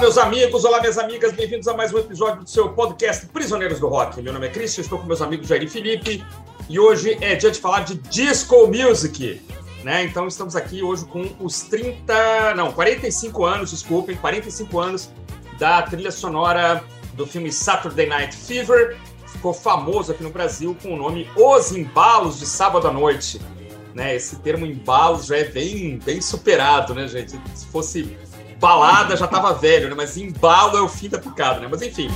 meus amigos, olá, minhas amigas, bem-vindos a mais um episódio do seu podcast Prisioneiros do Rock. Meu nome é Cristian, estou com meus amigos Jair e Felipe e hoje é dia de falar de disco music. Né? Então estamos aqui hoje com os 30, não, 45 anos, desculpem, 45 anos da trilha sonora do filme Saturday Night Fever. Ficou famoso aqui no Brasil com o nome Os Embalos de Sábado à Noite. Né? Esse termo embalos já é bem, bem superado, né, gente? Se fosse balada já tava velho, né? Mas embalo é o fim da picada, né? Mas enfim.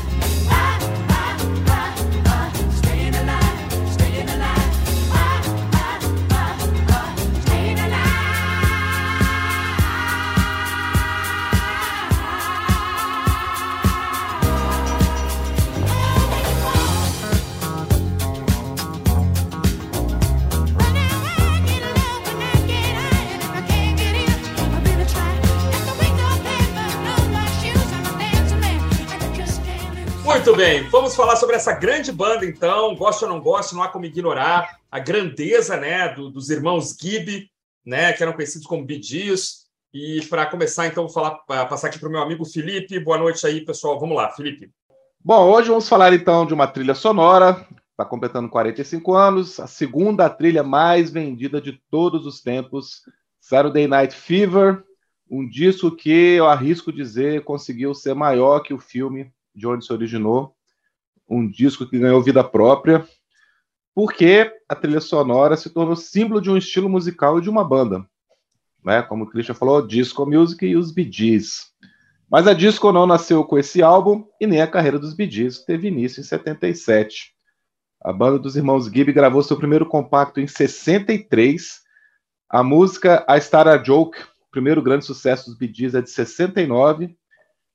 Bem, vamos falar sobre essa grande banda, então. Gosto ou não gosto, não há como ignorar a grandeza né, do, dos irmãos Gibb, né, que eram conhecidos como Gees. E para começar, então, vou falar, passar aqui para o meu amigo Felipe. Boa noite aí, pessoal. Vamos lá, Felipe. Bom, hoje vamos falar então de uma trilha sonora, está completando 45 anos, a segunda trilha mais vendida de todos os tempos, Saturday Night Fever, um disco que eu arrisco dizer conseguiu ser maior que o filme de onde se originou, um disco que ganhou vida própria, porque a trilha sonora se tornou símbolo de um estilo musical e de uma banda. Né? Como o Christian falou, disco music e os Bee. Mas a disco não nasceu com esse álbum e nem a carreira dos Bee teve início em 77. A banda dos irmãos Gibb gravou seu primeiro compacto em 63. A música A Star a Joke, primeiro grande sucesso dos Bee é de 69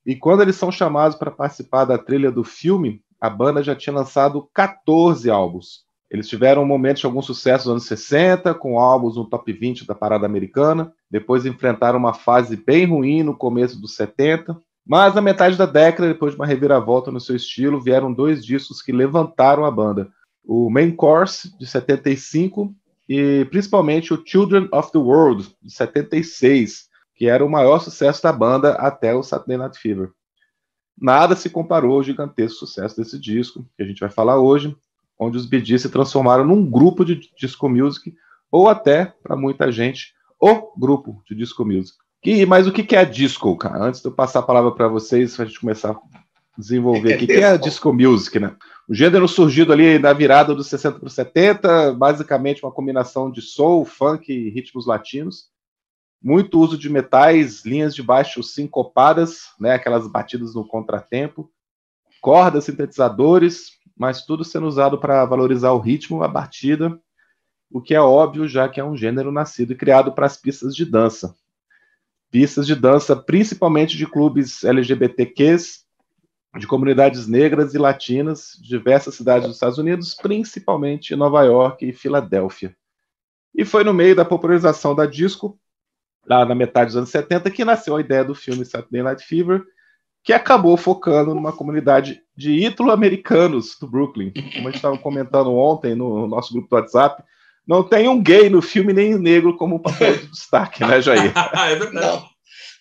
e quando eles são chamados para participar da trilha do filme, a banda já tinha lançado 14 álbuns. Eles tiveram momentos de algum sucesso nos anos 60, com álbuns no top 20 da parada americana. Depois enfrentaram uma fase bem ruim no começo dos 70. Mas na metade da década, depois de uma reviravolta no seu estilo, vieram dois discos que levantaram a banda. O Main Course, de 75, e principalmente o Children of the World, de 76, que era o maior sucesso da banda até o Saturday Night Fever. Nada se comparou ao gigantesco sucesso desse disco, que a gente vai falar hoje, onde os Bee Gees se transformaram num grupo de disco music, ou até, para muita gente, o grupo de disco music. E, mas o que é disco, cara? Antes de eu passar a palavra para vocês, para a gente começar a desenvolver, o que, que, é disco music, né? O gênero surgido ali na virada dos 60 para os 70, basicamente uma combinação de soul, funk e ritmos latinos, muito uso de metais, linhas de baixo sincopadas, né, aquelas batidas no contratempo, cordas, sintetizadores, mas tudo sendo usado para valorizar o ritmo, a batida, o que é óbvio, já que é um gênero nascido e criado para as pistas de dança. Pistas de dança principalmente de clubes LGBTQs, de comunidades negras e latinas, de diversas cidades dos Estados Unidos, principalmente Nova York e Filadélfia. E foi no meio da popularização da disco lá na metade dos anos 70, que nasceu a ideia do filme Saturday Night Fever, que acabou focando numa comunidade de ítalo-americanos do Brooklyn. Como a gente estava comentando ontem no nosso grupo do WhatsApp, não tem um gay no filme nem um negro como papel de destaque, né, Jair? é não,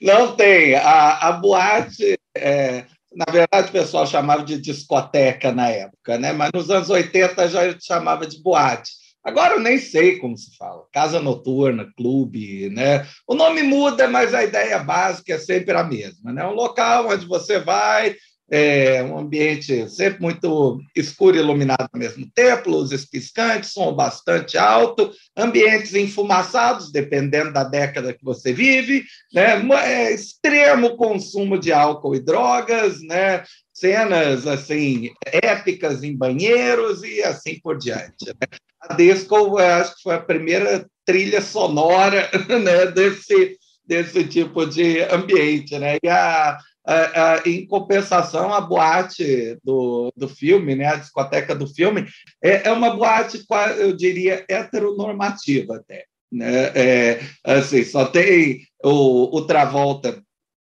não tem. A, a boate, é, na verdade, o pessoal chamava de discoteca na época, né? mas nos anos 80 já chamava de boate. Agora eu nem sei como se fala. Casa noturna, clube, né? O nome muda, mas a ideia básica é sempre a mesma, né? Um local onde você vai, é um ambiente sempre muito escuro e iluminado ao mesmo tempo, luzes piscantes, som bastante alto, ambientes enfumaçados, dependendo da década que você vive, né? É, extremo consumo de álcool e drogas, né? cenas assim épicas em banheiros e assim por diante. Né? A disco, acho que foi a primeira trilha sonora né, desse, desse tipo de ambiente. Né? E a, a, a, em compensação, a boate do, do filme, né, a discoteca do filme, é, é uma boate, eu diria, heteronormativa até. Né? É, assim, só tem o, o Travolta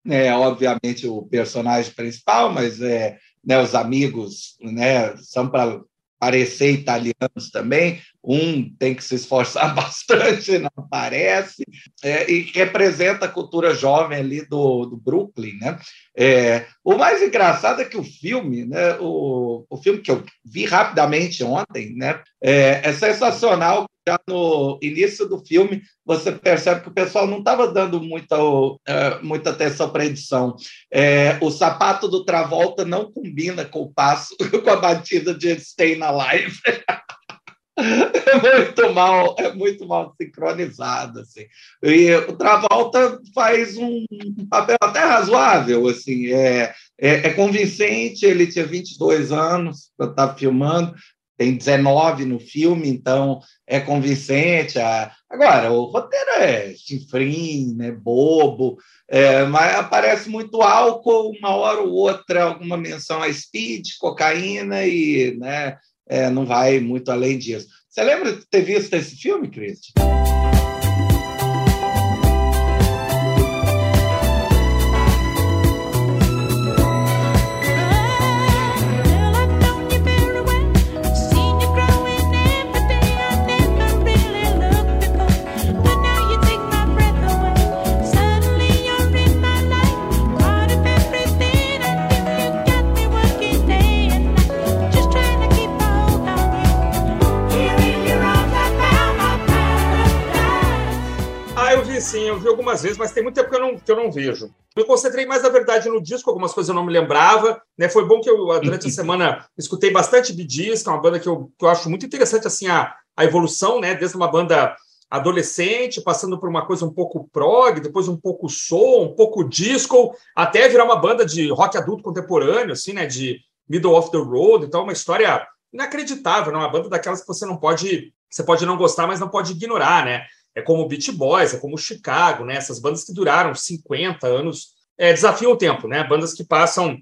é obviamente o personagem principal, mas é, né, os amigos né, são para parecer italianos também. Um tem que se esforçar bastante, não parece, é, e representa a cultura jovem ali do, do Brooklyn. Né? É, o mais engraçado é que o filme, né, o, o filme que eu vi rapidamente ontem, né, é, é sensacional já no início do filme, você percebe que o pessoal não estava dando muita, uh, muita atenção para a edição. É, o sapato do Travolta não combina com o passo, com a batida de Stay Alive. é muito mal, é muito mal sincronizado, assim. E o Travolta faz um papel até razoável, assim, é, é, é convincente, ele tinha 22 anos para estar tá filmando, tem 19 no filme, então é convincente. Agora, o roteiro é chinfrim, né, bobo, é, mas aparece muito álcool, uma hora ou outra, alguma menção a speed, cocaína, e né, é, não vai muito além disso. Você lembra de ter visto esse filme, Cristian? Sim, eu vi algumas vezes, mas tem muito tempo que eu não, que eu não vejo. Me concentrei mais, na verdade, no disco, algumas coisas eu não me lembrava. Né? Foi bom que eu, durante a semana, escutei bastante Gees, que é uma banda que eu, que eu acho muito interessante, assim, a, a evolução, né? Desde uma banda adolescente, passando por uma coisa um pouco prog, depois um pouco soul, um pouco disco, até virar uma banda de rock adulto contemporâneo, assim, né? De middle of the road. Então, uma história inacreditável, né? uma banda daquelas que você não pode, você pode não gostar, mas não pode ignorar, né? É como Beach Boys, é como Chicago, né? Essas bandas que duraram 50 anos, é, desafiam o tempo, né? Bandas que passam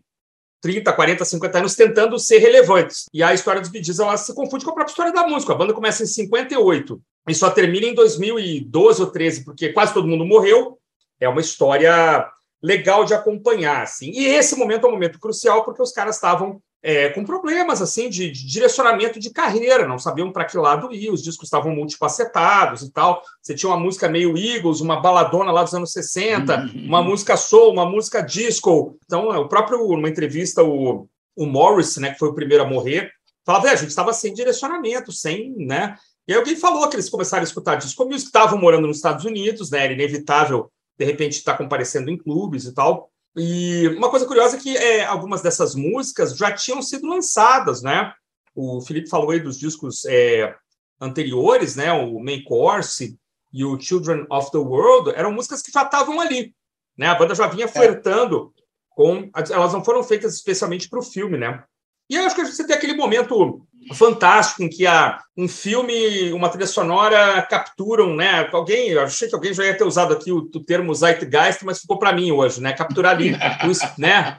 30, 40, 50 anos tentando ser relevantes. E a história dos Bee ela se confunde com a própria história da música. A banda começa em 58 e só termina em 2012 ou 13, porque quase todo mundo morreu. É uma história legal de acompanhar, assim. E esse momento é um momento crucial porque os caras estavam é, com problemas assim de, de, direcionamento de carreira, não sabiam para que lado ir, os discos estavam multifacetados e tal. Você tinha uma música meio Eagles, uma baladona lá dos anos 60, uhum. uma música soul, uma música disco. Então, é, o próprio, numa entrevista, o, o Morris, né, que foi o primeiro a morrer, falava: é, a gente estava sem direcionamento, sem, né? E aí alguém falou que eles começaram a escutar disco music, estavam morando nos Estados Unidos, né? Era inevitável, de repente, estar tá comparecendo em clubes e tal. E uma coisa curiosa é que é, algumas dessas músicas já tinham sido lançadas, né? O Felipe falou aí dos discos é, anteriores, né? O Main Course e o Children of the World eram músicas que já estavam ali, né? A banda já vinha é. flertando é. com, elas não foram feitas especialmente para o filme, né? E eu acho que você tem aquele momento fantástico em que a, um filme, uma trilha sonora capturam, né? Alguém, eu achei que alguém já ia ter usado aqui o, o termo zeitgeist, mas ficou para mim hoje, né? Capturar ali, né?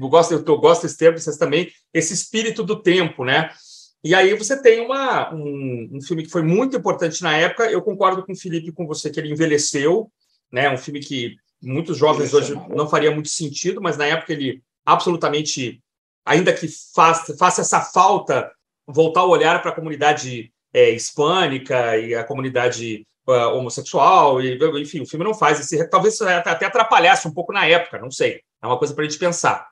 Eu gosto, eu gosto desse termo, vocês também, esse espírito do tempo, né? E aí você tem uma, um, um, filme que foi muito importante na época. Eu concordo com o Felipe, com você, que ele envelheceu, né? Um filme que muitos jovens hoje não faria muito sentido, mas na época ele absolutamente, ainda que faça, faça essa falta voltar o olhar para a comunidade é, hispânica e a comunidade uh, homossexual, e, enfim, o filme não faz esse. Talvez até atrapalhasse um pouco na época, não sei. É uma coisa para a gente pensar.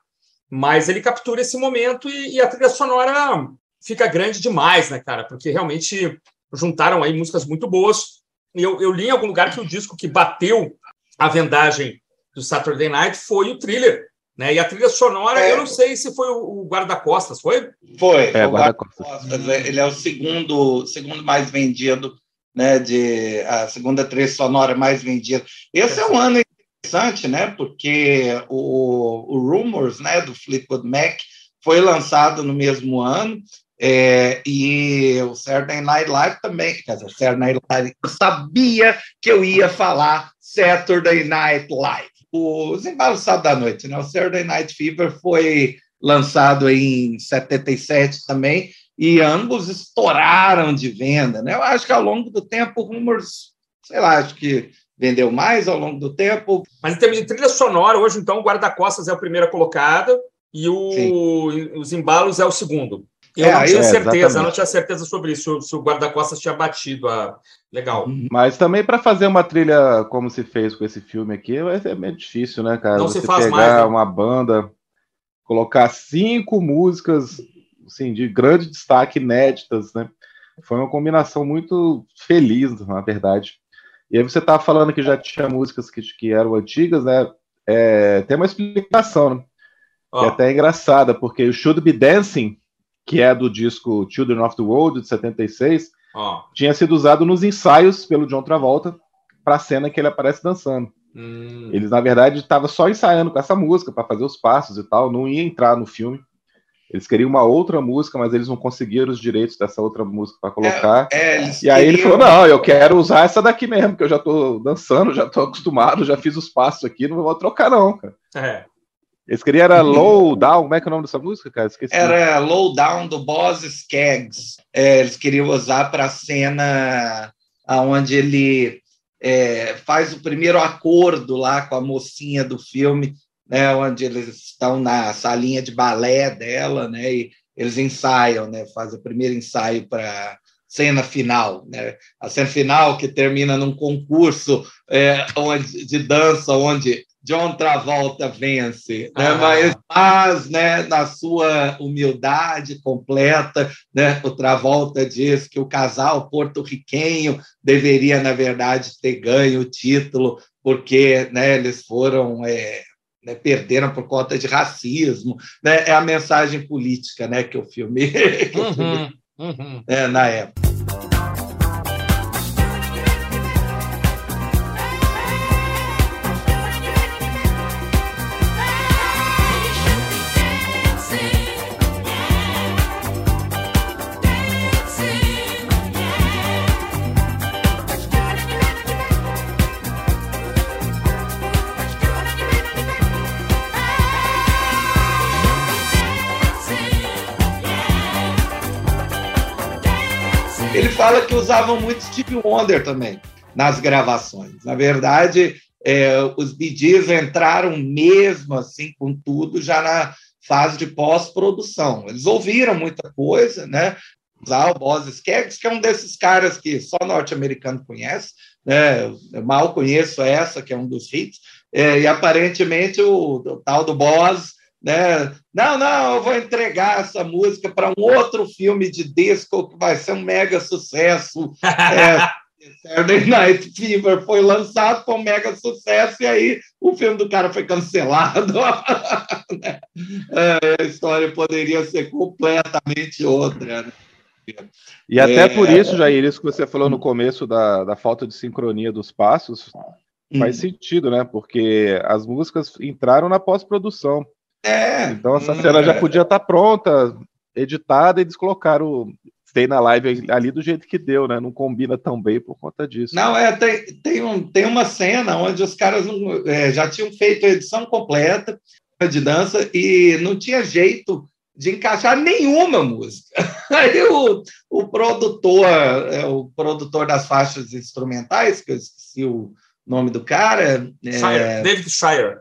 Mas ele captura esse momento e, e, a trilha sonora fica grande demais, né, cara? Porque realmente juntaram aí músicas muito boas. E eu, eu li em algum lugar que o disco que bateu a vendagem do Saturday Night foi o thriller né? E a trilha sonora, é. eu não sei se foi o guarda-costas, foi? Foi, é, o guarda-costas. Ele é o segundo, segundo mais vendido, né? De, a segunda trilha sonora mais vendida. Esse é, é um ano interessante, né? Porque o, o Rumors, né, do Fleetwood Mac, foi lançado no mesmo ano. É, e o Saturday Night Live também, quer dizer, Saturday Night Live, eu sabia que eu ia falar Saturday Night Live os embalos sábado da noite, né? O Saturday Night Fever foi lançado em 77 também, e ambos estouraram de venda, né? Eu acho que ao longo do tempo, Rumors, sei lá, acho que vendeu mais ao longo do tempo. Mas em termos de trilha sonora, hoje então o Guarda-Costas é o primeiro colocado e o, os embalos é o segundo. Eu é, não tinha certeza, não tinha certeza sobre isso, se o guarda-costas tinha batido. A... Legal. Mas também para fazer uma trilha como se fez com esse filme aqui, é meio difícil, né, cara? Não Você se faz pegar mais, né? uma banda, colocar cinco músicas assim, de grande destaque, inéditas, né? Foi uma combinação muito feliz, na verdade. E aí você estava falando que já tinha músicas que, que eram antigas, né? É, tem uma explicação, né? Oh. Que é até engraçada, porque o Should Be Dancing que é do disco Children of the World, de 76, oh. tinha sido usado nos ensaios pelo John Travolta para a cena que ele aparece dançando. Hum. Eles, na verdade, estavam só ensaiando com essa música para fazer os passos e tal, não ia entrar no filme. Eles queriam uma outra música, mas eles não conseguiram os direitos dessa outra música para colocar. É, é, e aí ele falou: Não, eu quero usar essa daqui mesmo, que eu já estou dançando, já estou acostumado, já fiz os passos aqui, não vou trocar, não, cara. É. Eles queriam era Low Down, como é que é o nome dessa música, cara? Esqueci. Era Low Down do Boss Skaggs. É, eles queriam usar para a cena onde ele é, faz o primeiro acordo lá com a mocinha do filme, né, onde eles estão na salinha de balé dela, né, e eles ensaiam, né, fazem o primeiro ensaio para cena final, né? A cena final que termina num concurso é, onde, de dança, onde John Travolta vence, né? Ah. mas, mas né, na sua humildade completa, né, o Travolta diz que o casal porto-riquenho deveria, na verdade, ter ganho o título, porque né, eles foram. É, né, perderam por conta de racismo. Né? É a mensagem política né, que o filme, que uhum, o filme uhum. É, na época. Fala que usavam muito Steve Wonder também nas gravações. Na verdade, é, os Gees entraram mesmo assim com tudo já na fase de pós-produção. Eles ouviram muita coisa, né? Usar o Boz Skaggs, que é um desses caras que só norte-americano conhece, né? Eu mal conheço essa, que é um dos hits, é, e aparentemente o, o tal do Boz né? Não, não, eu vou entregar essa música para um outro filme de disco que vai ser um mega sucesso. é, Saturday Night Fever foi lançado, foi um mega sucesso, e aí o filme do cara foi cancelado. Né? é, a história poderia ser completamente outra. Né? E até é... por isso, Jair, isso que você falou no começo da, da falta de sincronia dos passos, faz hum. sentido, né? Porque as músicas entraram na pós-produção. É. Então essa hum, cena já podia estar tá pronta, editada, e eles colocaram Stay na live ali do jeito que deu, né? Não combina tão bem por conta disso. Não, é, tem, tem, um, tem uma cena onde os caras não, é, já tinham feito a edição completa de dança e não tinha jeito de encaixar nenhuma música. Aí o, o produtor, é, o produtor das faixas instrumentais, que eu esqueci o nome do cara. Shire, é, David Shire.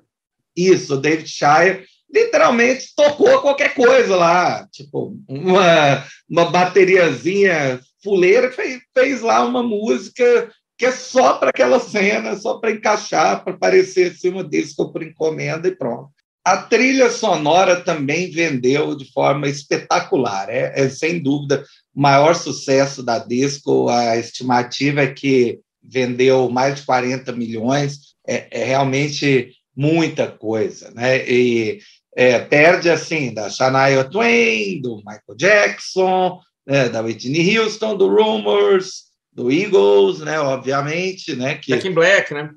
Isso, David Shire literalmente tocou qualquer coisa lá, tipo uma, uma bateriazinha fuleira que fez, fez lá uma música que é só para aquela cena, só para encaixar, para parecer assim, uma disco por encomenda e pronto. A trilha sonora também vendeu de forma espetacular, é, é sem dúvida o maior sucesso da disco. A estimativa é que vendeu mais de 40 milhões, é, é realmente muita coisa, né? E é, perde assim da Shania Twain, do Michael Jackson, né, da Whitney Houston, do Rumors, do Eagles, né, obviamente, né, que Back in Black, né?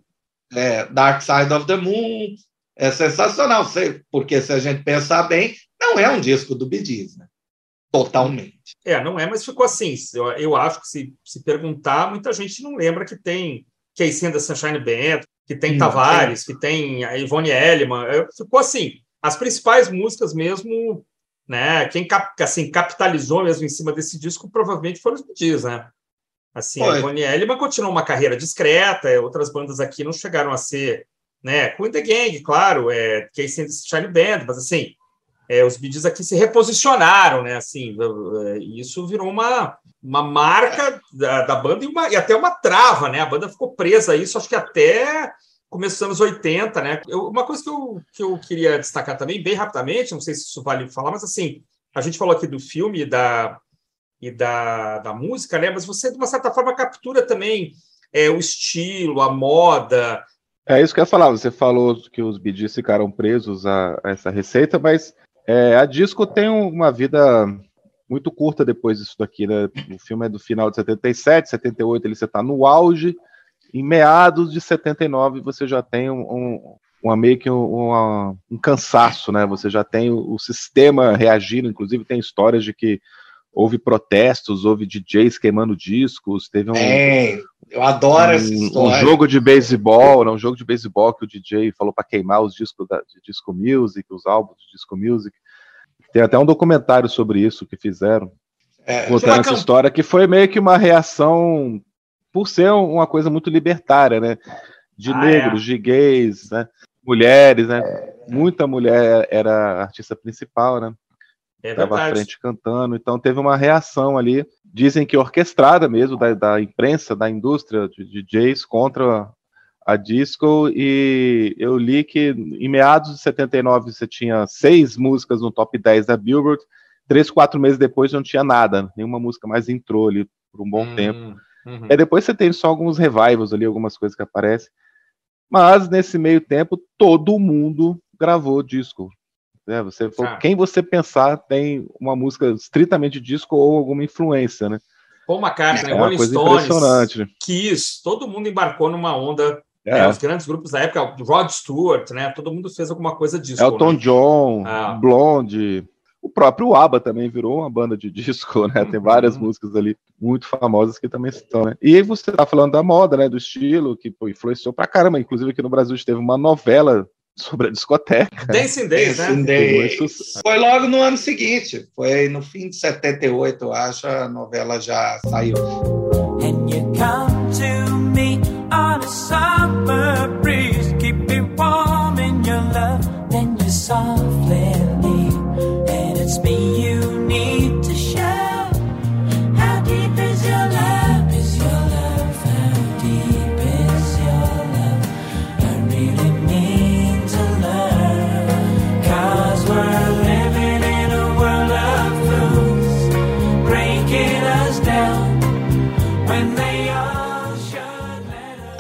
É, Dark Side of the Moon, é sensacional, porque se a gente pensar bem, não é um disco do Bee Gees, né? Totalmente. É, não é, mas ficou assim. Eu, eu acho que se, se perguntar, muita gente não lembra que tem Casey da Sunshine Band, que tem Tavares, é. que tem a Ivone Elliman. Ficou assim as principais músicas mesmo, né? Quem cap, assim, capitalizou mesmo em cima desse disco provavelmente foram os Beatles, né? Assim, Oi. a Bonnie Elliman continuou uma carreira discreta, outras bandas aqui não chegaram a ser, né? Queen the Gang, claro, é Casey and Shine Band, mas assim, é, os Bee aqui se reposicionaram, né? Assim, isso virou uma, uma marca da, da banda e, uma, e, até uma trava, né? A banda ficou presa a isso, acho que até começo dos anos 80, né? Eu, uma coisa que eu, que eu queria destacar também, bem rapidamente, não sei se isso vale falar, mas assim, a gente falou aqui do filme e da, e da, da música, né? Mas você, de uma certa forma, captura também é, o estilo, a moda. É isso que eu ia falar. Você falou que os BDs ficaram presos a, a essa receita, mas é, a disco tem uma vida muito curta depois disso daqui, né? O filme é do final de 77, 78, ele está no auge. Em meados de 79, você já tem um, um uma meio que um, um cansaço, né? Você já tem o, o, sistema reagindo, inclusive tem histórias de que houve protestos, houve DJs queimando discos, teve um. É, eu adoro um, essa história. Um jogo de beisebol, né, um jogo de beisebol que o DJ falou para queimar os discos da, de disco music, os álbuns de disco music. Tem até um documentário sobre isso que fizeram. É, contando essa história, que foi meio que uma reação por ser uma coisa muito libertária, né? De ah, negros, é. de gays, né? mulheres, né? É. Muita mulher era artista principal, né? É Estava à frente cantando, então teve uma reação ali, dizem que orquestrada mesmo, da, da imprensa, da indústria de DJs contra a disco, e eu li que em meados de 79 você tinha seis músicas no top 10 da Billboard, três, quatro meses depois não tinha nada, nenhuma música mais entrou ali por um bom hum, tempo. Uhum. E depois você tem só alguns revivals ali, algumas coisas que aparecem, mas nesse meio tempo todo mundo gravou disco. Né? Você, ah. Quem você pensar tem uma música estritamente disco ou alguma influência, né? Paul McCartney, é Rolling coisa Stones, impressionante. Kiss, todo mundo embarcou numa onda. É. Né? Os grandes grupos da época, Rod Stewart, né? Todo mundo fez alguma coisa disso. Elton né? John, ah. Blonde, o próprio ABBA também virou uma banda de disco, né? Tem várias uhum. músicas ali muito famosas que também estão, né? E você tá falando da moda, né? Do estilo, que pô, influenciou pra caramba. Inclusive aqui no Brasil teve uma novela sobre a discoteca. Dancing Days, né? Days. Foi logo no ano seguinte, foi no fim de 78, eu acho, a novela já saiu. And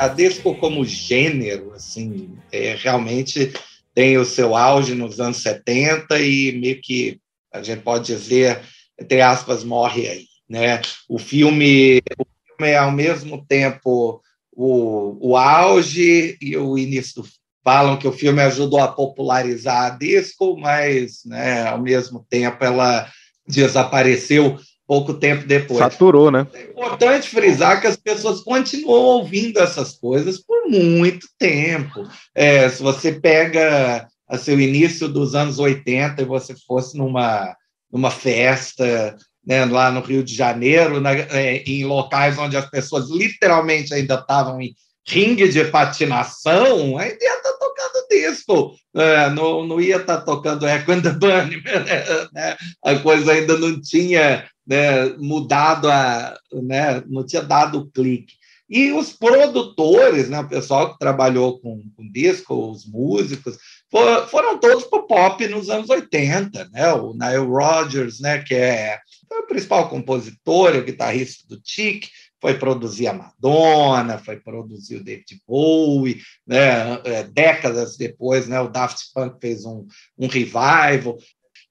a disco como gênero, assim, é, realmente tem o seu auge nos anos 70 e meio que a gente pode dizer, entre aspas, morre aí, né? O filme, o filme é ao mesmo tempo o, o auge e o início do falam que o filme ajudou a popularizar a disco, mas né, ao mesmo tempo ela desapareceu pouco tempo depois. Saturou, né? É importante frisar que as pessoas continuam ouvindo essas coisas por muito tempo. É, se você pega assim, o início dos anos 80 e você fosse numa, numa festa né, lá no Rio de Janeiro, na, é, em locais onde as pessoas literalmente ainda estavam em ringue de patinação, ainda ia estar tá tocando disco, é, não, não ia estar tá tocando Echo and the Bunny, né? a coisa ainda não tinha né, mudado a, né, não tinha dado o clique. E os produtores, né, o pessoal que trabalhou com, com disco, os músicos, for, foram todos para o pop nos anos 80. Né? O Nile Rodgers, né, que é o principal compositor, o guitarrista do Chic, foi produzir a Madonna, foi produzir o David Bowie, né? É, décadas depois, né? o Daft Punk fez um, um revival.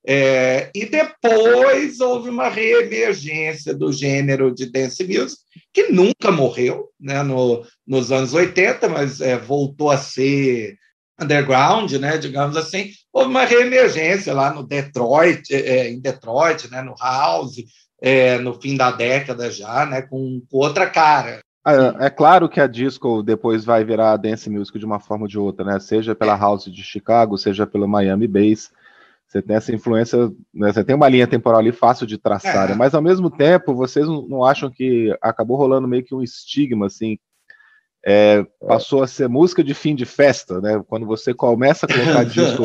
É, e depois houve uma reemergência do gênero de dance music, que nunca morreu né, no, nos anos 80, mas é, voltou a ser underground, né, digamos assim. Houve uma reemergência lá no Detroit, é, é em Detroit, né, no House, é, no fim da década já, né, com, com outra cara. É, é, claro que a disco depois vai virar dance music de uma forma ou de outra, né? Seja pela. House de Chicago, seja pelo Miami Bass. Você tem essa influência, né, você tem uma linha temporal ali fácil de traçar, é. mas ao mesmo tempo, vocês não acham que acabou rolando meio que um estigma, assim, é, passou a ser música de fim de festa, né? Quando você começa a colocar disco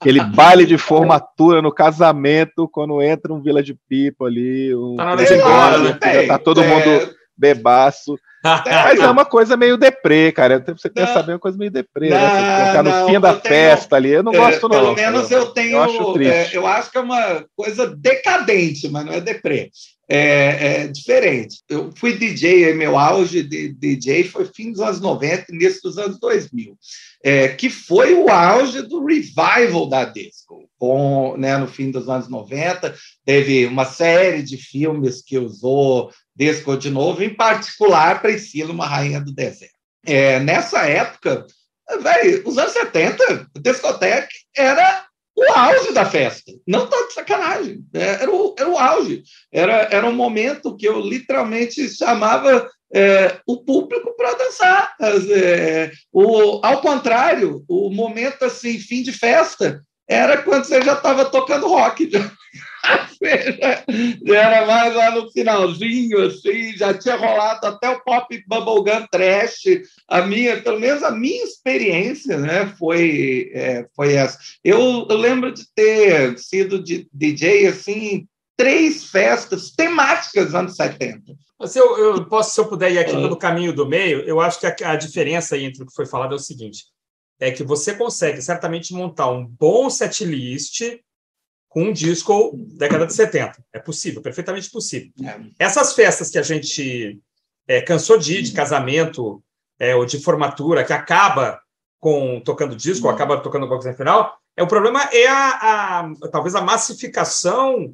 Aquele baile de formatura no casamento, quando entra um Village People ali, um tá, na hora de embora, né? tá todo mundo bebaço. Mas é uma coisa meio deprê, cara. Você quer saber uma coisa meio deprê, não, né? Você no fim da tenho, festa ali. Eu não é, gosto, não. Pelo menos eu tenho. Eu acho, é, eu acho, que é uma coisa decadente, mas não é deprê. É, é diferente. Eu fui DJ, meu auge de DJ foi fim dos anos 90, início dos anos 2000, é, que foi o auge do revival da disco. Com, né, no fim dos anos 90, teve uma série de filmes que usou disco de novo, em particular Priscila, uma rainha do deserto. É, nessa época, véio, os anos 70, a discoteca era o auge da festa. Não tá de sacanagem. É, era o, era o auge. Era, era um momento que eu literalmente chamava é, o público para dançar. É, o, ao contrário, o momento assim, fim de festa, era quando você já estava tocando rock. era mais lá no finalzinho, assim, já tinha rolado até o pop bubblegum trash. A minha, pelo menos a minha experiência, né, foi, é, foi essa. Eu, eu lembro de ter sido de, DJ, assim, três festas temáticas dos anos 70. Se eu, eu, posso, se eu puder ir aqui pelo caminho do meio, eu acho que a, a diferença entre o que foi falado é o seguinte: é que você consegue certamente montar um bom setlist com um disco década de 70. É possível, perfeitamente possível. É. Essas festas que a gente é, cansou de ir, de casamento é, ou de formatura, que acaba com tocando disco, ou uhum. acaba tocando coisa no final, é, o problema é a, a talvez a massificação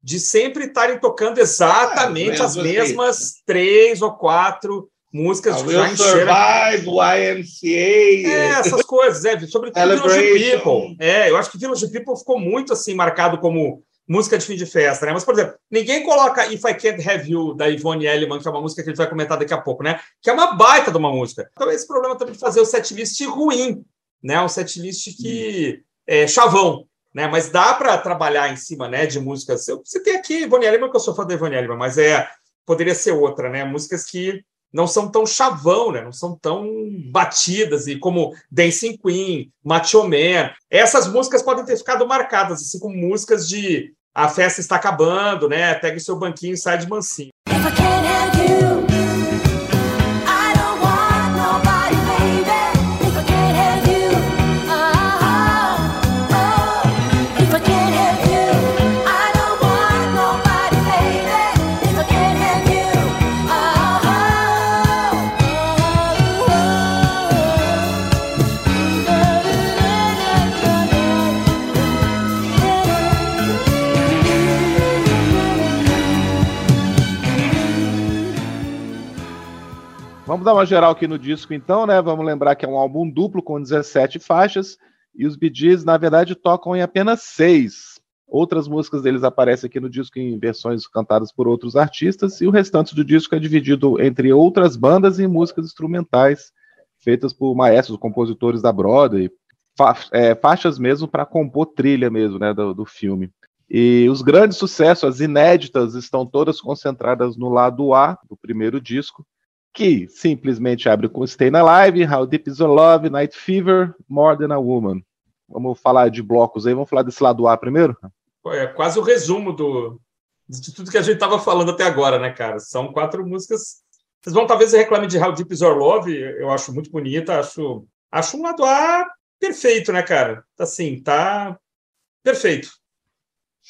de sempre estarem tocando exatamente as mesmas três ou quatro músicas que já encheram. Survive, YMCA. É, essas coisas, é, sobretudo Village People. É, eu acho que Village People ficou muito assim marcado como música de fim de festa, né? Mas, por exemplo, ninguém coloca If I Can't Have You, da Ivone Elliman, que é uma música que a gente vai comentar daqui a pouco, né? Que é uma baita de uma música. Então, esse problema também de fazer o setlist ruim, né? Um setlist que é chavão, né? Mas dá para trabalhar em cima, né, de músicas. Eu citei aqui Ivone Elliman, que eu sou fã da Ivone Elliman, mas é poderia ser outra, né? Músicas que não são tão chavão, né? não são tão batidas, e como Dancing Queen, Macho Man. Essas músicas podem ter ficado marcadas, assim como músicas de a festa está acabando, né? Pegue o seu banquinho e sai de mansinho. Vamos dar uma geral aqui no disco, então, né? Vamos lembrar que é um álbum duplo com 17 faixas e os Bee na verdade, tocam em apenas seis. Outras músicas deles aparecem aqui no disco em versões cantadas por outros artistas e o restante do disco é dividido entre outras bandas e músicas instrumentais feitas por maestros, compositores da Broadway, fa é, faixas mesmo para compor trilha mesmo, né, do, do filme. E os grandes sucessos, as inéditas, estão todas concentradas no lado A do primeiro disco, que simplesmente abre com Stay Alive, How Deep Is Your Love, Night Fever, More Than a Woman. Vamos falar de blocos aí, vamos falar desse lado A primeiro? É quase o resumo do, de tudo que a gente estava falando até agora, né, cara? São quatro músicas. Vocês vão talvez reclamem de How Deep Is Your Love, eu acho muito bonita, acho, acho um lado A perfeito, né, cara? Assim, tá perfeito.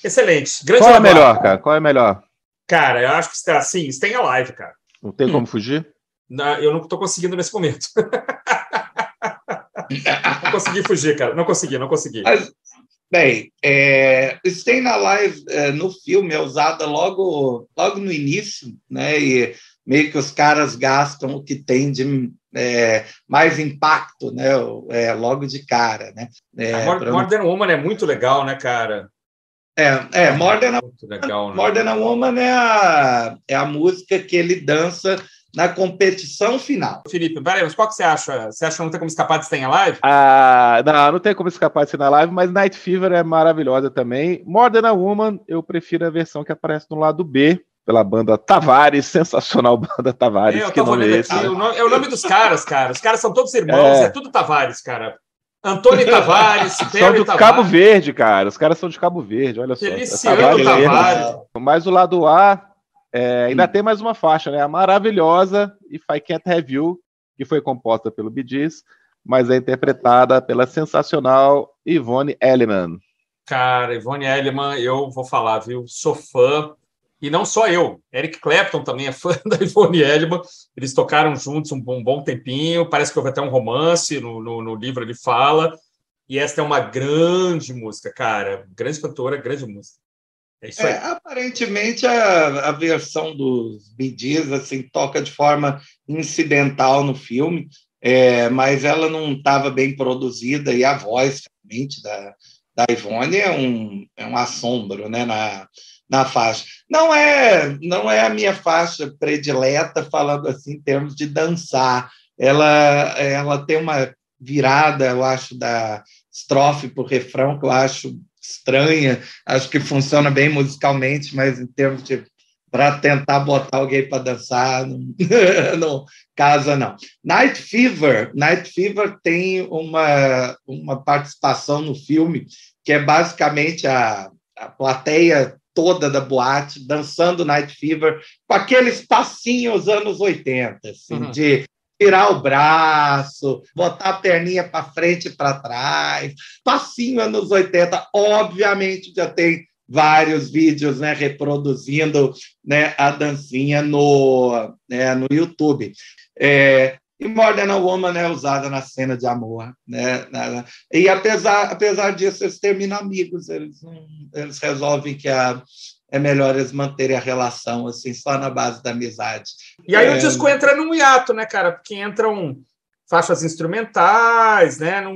Excelente. Grande Qual é melhor, cara? Qual é melhor? Cara, eu acho que está assim, Stay Alive, cara. Não tem hum. como eu não estou conseguindo nesse momento. não consegui fugir, cara. Não consegui, não consegui. Mas, bem, é, Staying Alive é, no filme é usada logo, logo no início, né? E meio que os caras gastam o que tem de é, mais impacto, né? É, logo de cara, né? É, a Modern, Modern Woman é muito legal, né, cara? É, é Modern, legal, né? Modern Woman é a, é a música que ele dança na competição final. Felipe, peraí, mas qual que você acha? Você acha que não tem como escapar de Stay Alive? Ah, não, não tem como escapar de Stay Alive, mas Night Fever é maravilhosa também. Modern Woman, eu prefiro a versão que aparece no lado B, pela banda Tavares, sensacional banda Tavares. É, que nome é esse? Aqui, o nome, é o nome dos caras, cara. Os caras são todos irmãos, é, é tudo Tavares, cara. Antônio Tavares, São do Tavares. Cabo Verde, cara. Os caras são de Cabo Verde, olha só. Feliciano Tavares. Mas o lado A, é, ainda hum. tem mais uma faixa, né? A maravilhosa If I Can't Have You, que foi composta pelo Gees, mas é interpretada pela sensacional Yvonne Elliman. Cara, Ivone Elliman, eu vou falar, viu? Sou fã. E não só eu, Eric Clapton também é fã da Ivone Elliman. Eles tocaram juntos um bom, um bom tempinho. Parece que houve até um romance no, no, no, livro, ele fala. E esta é uma grande música, cara. Grande cantora, grande música. É. É, aparentemente, a, a versão dos Bee assim, toca de forma incidental no filme, é, mas ela não estava bem produzida e a voz, realmente, da, da Ivone é um, é um assombro né, na, na faixa. Não é, não é a minha faixa predileta, falando assim, em termos de dançar. Ela, ela tem uma virada, eu acho, da estrofe para o refrão, que eu acho estranha, acho que funciona bem musicalmente, mas em termos de para tentar botar alguém para dançar, não, não casa não. Night Fever, Night Fever tem uma, uma participação no filme que é basicamente a, a plateia toda da boate dançando Night Fever com aqueles passinhos anos 80, assim, uhum. de tirar o braço, botar a perninha para frente e para trás, passinho anos 80, obviamente já tem vários vídeos né, reproduzindo né, a dancinha no, né, no YouTube. É, e a Woman é usada na cena de amor. Né? E apesar, apesar disso, eles terminam amigos, eles, eles resolvem que a, é melhor eles manterem a relação assim, só na base da amizade. E aí é... o disco entra num hiato, né, cara? Porque entram faixas instrumentais, né? Não,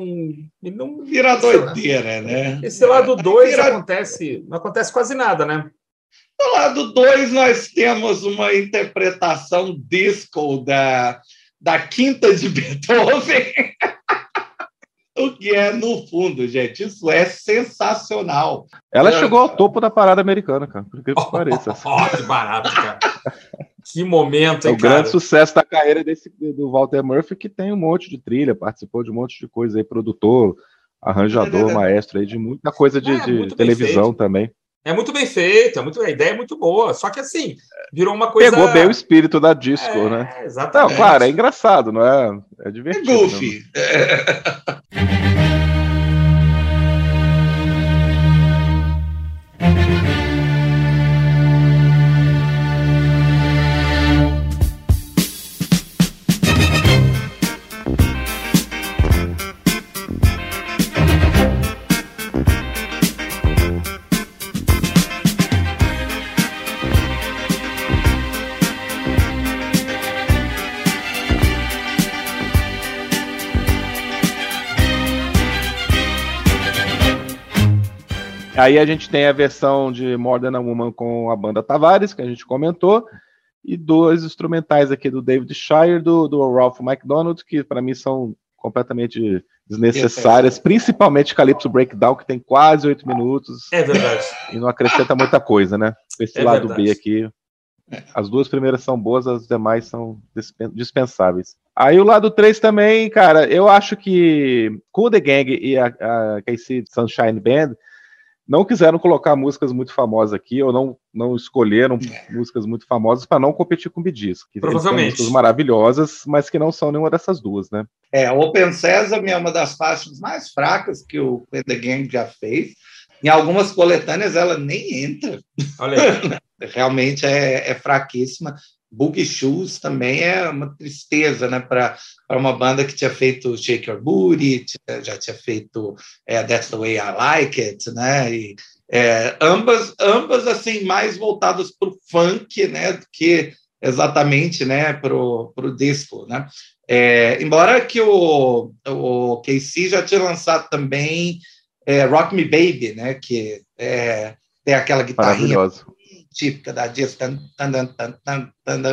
não vira doideira, né? Esse lado 2 vira... acontece, não acontece quase nada, né? No lado 2 nós temos uma interpretação disco da, da quinta de Beethoven. O que é, no fundo, gente, isso é sensacional. Ela é. chegou ao topo da parada americana, cara, por que, que pareça. Oh, que barato, cara. Que momento, hein, é o cara? grande sucesso da carreira desse, do Walter Murphy, que tem um monte de trilha, participou de um monte de coisa aí, produtor, arranjador, é, maestro aí, de muita coisa de, é, de televisão também. É muito bem feito, é muito, a ideia é muito boa, só que assim, virou uma coisa. Pegou bem o espírito da disco, é, né? Exatamente. Não, claro, é engraçado, não é? É divertido. É goofy. Aí a gente tem a versão de More Than a Woman com a banda Tavares, que a gente comentou, e dois instrumentais aqui do David Shire, do, do Ralph McDonald, que para mim são completamente desnecessárias, principalmente Calypso Breakdown, que tem quase oito minutos. É verdade. E não acrescenta muita coisa, né? Esse é lado verdade. B aqui. As duas primeiras são boas, as demais são dispensáveis. Aí o lado 3 também, cara, eu acho que Cool The Gang e a, a KC Sunshine Band não quiseram colocar músicas muito famosas aqui, ou não, não escolheram é. músicas muito famosas para não competir com o Bidis, que Provavelmente. músicas maravilhosas, mas que não são nenhuma dessas duas, né? É, Open Sesame é uma das faixas mais fracas que o The Gang já fez. Em algumas coletâneas ela nem entra. Olha aí. Realmente é, é fraquíssima. Boogie Shoes também é uma tristeza né, para uma banda que tinha feito Shake Your Booty, já tinha feito é, That's the Way I Like It, né? E, é, ambas, ambas assim mais voltadas para o funk, né, do que exatamente, né, para o disco, né? É, embora que o, o KC já tinha lançado também é, Rock Me Baby, né, que é, tem aquela guitarrinha típica da disco,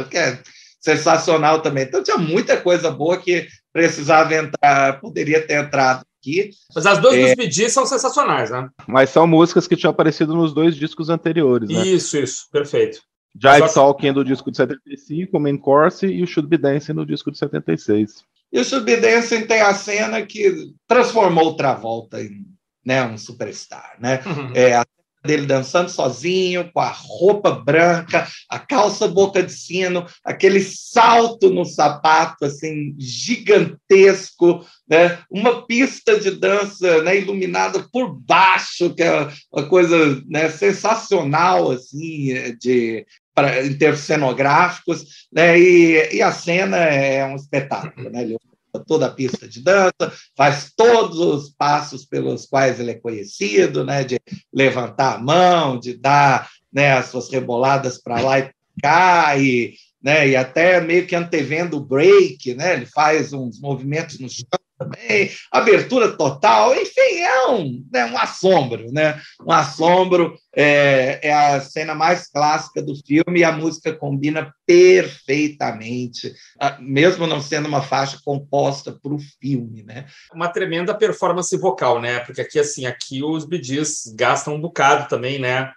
que é sensacional também. Então tinha muita coisa boa que precisava entrar, poderia ter entrado aqui. Mas as duas é... dos Bidis são sensacionais, né? Mas são músicas que tinham aparecido nos dois discos anteriores, né? Isso, isso, perfeito. Jive Talking do disco de 75, o Main Course e o Should Be Dancing no disco de 76. E o Should Dancing tem a cena que transformou o Travolta em né, um superstar. Né? Uhum. É, a dele dançando sozinho, com a roupa branca, a calça boca de sino, aquele salto no sapato assim gigantesco, né? Uma pista de dança, né, iluminada por baixo, que é uma coisa, né, sensacional assim de para em termos cenográficos, né? E, e a cena é um espetáculo, né? Ele toda a pista de dança, faz todos os passos pelos quais ele é conhecido, né, de levantar a mão, de dar né, as suas reboladas para lá e cá, e, né, e até meio que antevendo o break, né, ele faz uns movimentos no chão também, abertura total, enfim, é um, né, um assombro, né? Um assombro é, é, a cena mais clássica do filme e a música combina perfeitamente, mesmo não sendo uma faixa composta para o filme, né? Uma tremenda performance vocal, né? Porque aqui, assim, aqui os BDs gastam um bocado também, né?